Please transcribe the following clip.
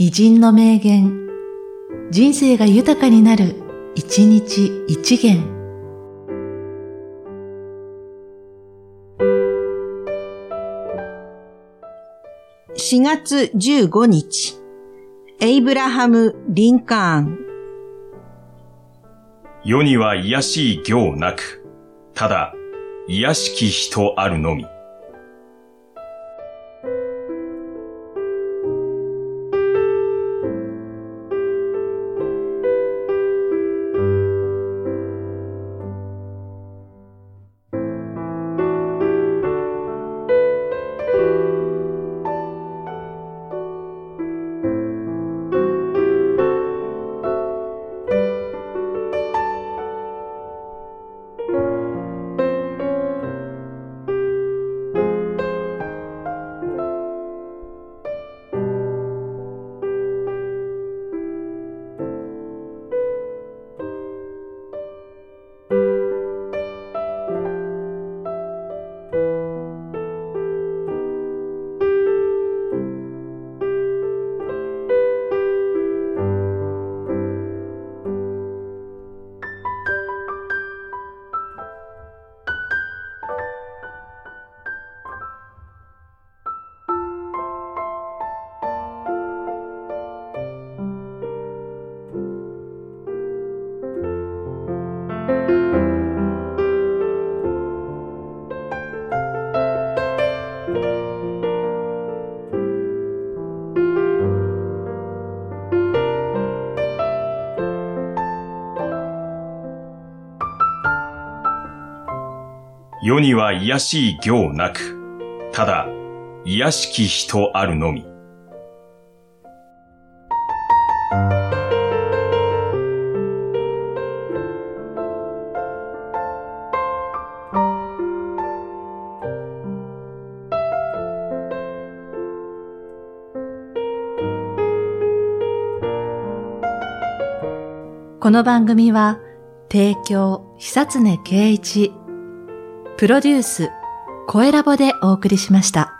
偉人の名言、人生が豊かになる、一日一元。4月15日、エイブラハム・リンカーン。世には癒しい行なく、ただ、癒しき人あるのみ。世には癒しい行なく、ただ、癒しき人あるのみ。この番組は、提供、久常圭一、プロデュース、声ラボでお送りしました。